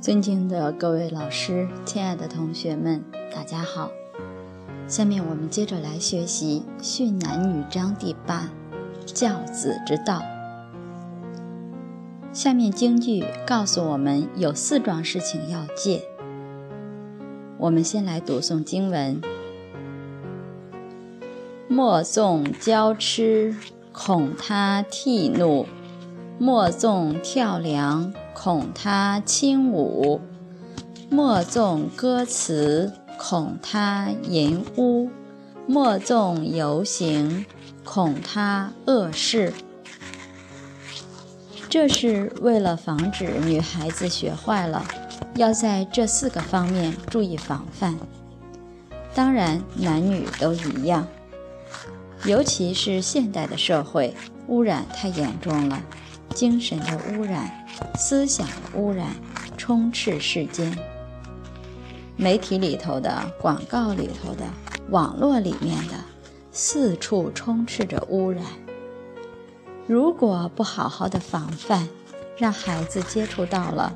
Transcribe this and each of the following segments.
尊敬的各位老师，亲爱的同学们，大家好。下面我们接着来学习《训男女章》第八，教子之道。下面京剧告诉我们有四桩事情要戒。我们先来读诵经文：莫纵娇痴，恐他涕怒；莫纵跳梁。恐他轻舞，莫纵歌词；恐他淫污，莫纵游行；恐他恶事。这是为了防止女孩子学坏了，要在这四个方面注意防范。当然，男女都一样，尤其是现代的社会，污染太严重了，精神的污染。思想的污染充斥世间，媒体里头的、广告里头的、网络里面的，四处充斥着污染。如果不好好的防范，让孩子接触到了，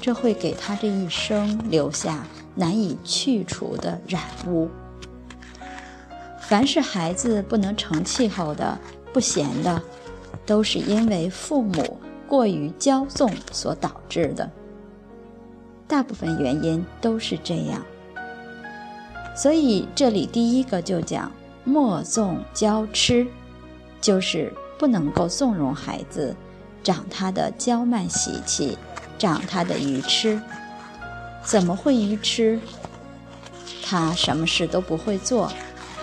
这会给他这一生留下难以去除的染污。凡是孩子不能成气候的、不贤的，都是因为父母。过于骄纵所导致的，大部分原因都是这样。所以这里第一个就讲莫纵骄痴，就是不能够纵容孩子长他的骄慢习气，长他的愚痴。怎么会愚痴？他什么事都不会做，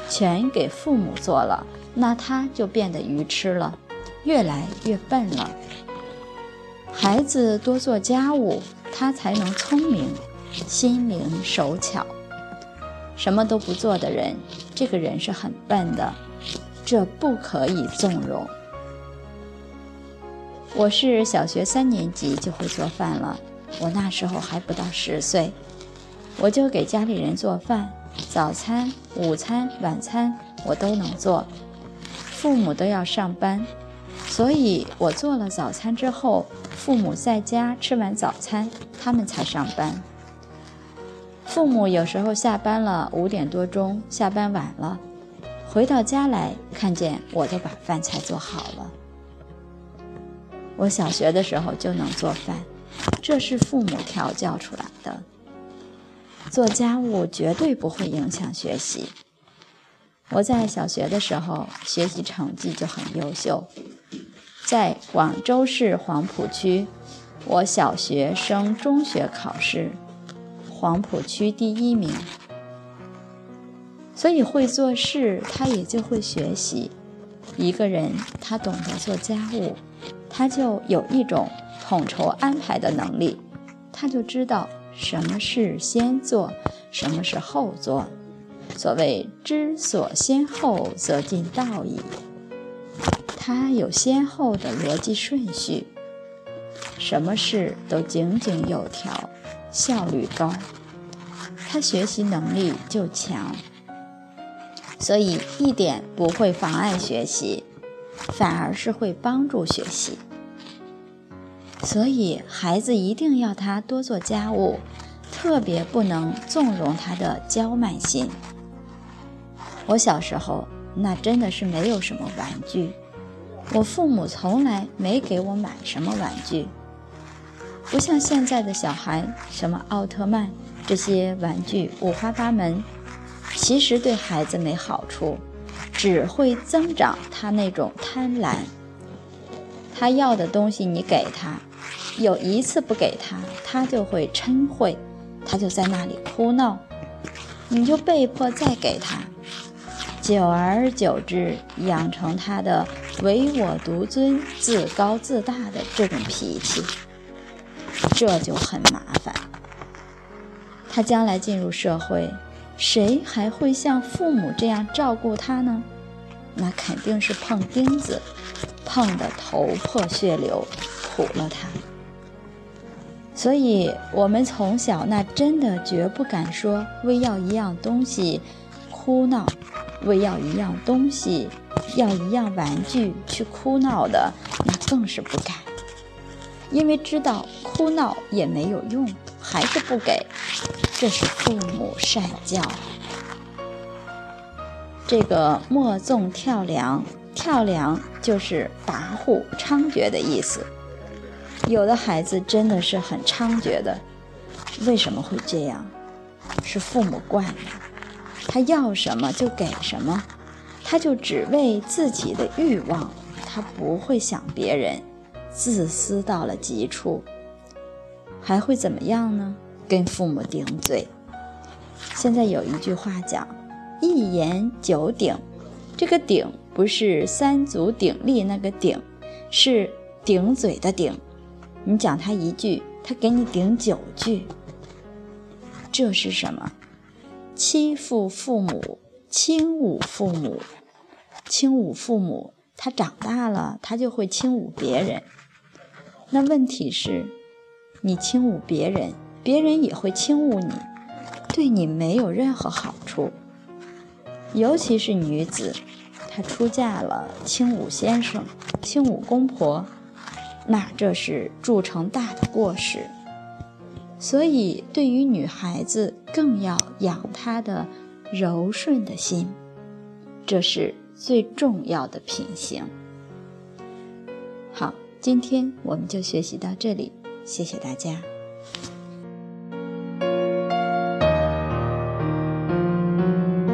全给父母做了，那他就变得愚痴了，越来越笨了。孩子多做家务，他才能聪明、心灵手巧。什么都不做的人，这个人是很笨的，这不可以纵容。我是小学三年级就会做饭了，我那时候还不到十岁，我就给家里人做饭，早餐、午餐、晚餐我都能做。父母都要上班，所以我做了早餐之后。父母在家吃完早餐，他们才上班。父母有时候下班了五点多钟，下班晚了，回到家来看见我都把饭菜做好了。我小学的时候就能做饭，这是父母调教出来的。做家务绝对不会影响学习。我在小学的时候学习成绩就很优秀。在广州市黄埔区，我小学升中学考试，黄埔区第一名。所以会做事，他也就会学习。一个人他懂得做家务，他就有一种统筹安排的能力，他就知道什么事先做，什么是后做。所谓知所先后，则近道矣。他有先后的逻辑顺序，什么事都井井有条，效率高，他学习能力就强，所以一点不会妨碍学习，反而是会帮助学习。所以孩子一定要他多做家务，特别不能纵容他的娇慢心。我小时候那真的是没有什么玩具。我父母从来没给我买什么玩具，不像现在的小孩，什么奥特曼这些玩具五花八门，其实对孩子没好处，只会增长他那种贪婪。他要的东西你给他，有一次不给他，他就会嗔恚，他就在那里哭闹，你就被迫再给他。久而久之，养成他的唯我独尊、自高自大的这种脾气，这就很麻烦。他将来进入社会，谁还会像父母这样照顾他呢？那肯定是碰钉子，碰得头破血流，苦了他。所以，我们从小那真的绝不敢说为要一样东西哭闹。为要一样东西，要一样玩具去哭闹的，那更是不敢，因为知道哭闹也没有用，还是不给，这是父母善教。这个莫纵跳梁，跳梁就是跋扈、猖獗的意思。有的孩子真的是很猖獗的，为什么会这样？是父母惯的，他要什么就给什么，他就只为自己的欲望，他不会想别人，自私到了极处，还会怎么样呢？跟父母顶嘴。现在有一句话讲。一言九鼎，这个鼎不是三足鼎立那个鼎，是顶嘴的顶。你讲他一句，他给你顶九句。这是什么？欺负父母，轻侮父母，轻侮父母。他长大了，他就会轻侮别人。那问题是，你轻侮别人，别人也会轻侮你，对你没有任何好处。尤其是女子，她出嫁了，轻侮先生，轻侮公婆，那这是铸成大的过失。所以，对于女孩子，更要养她的柔顺的心，这是最重要的品行。好，今天我们就学习到这里，谢谢大家。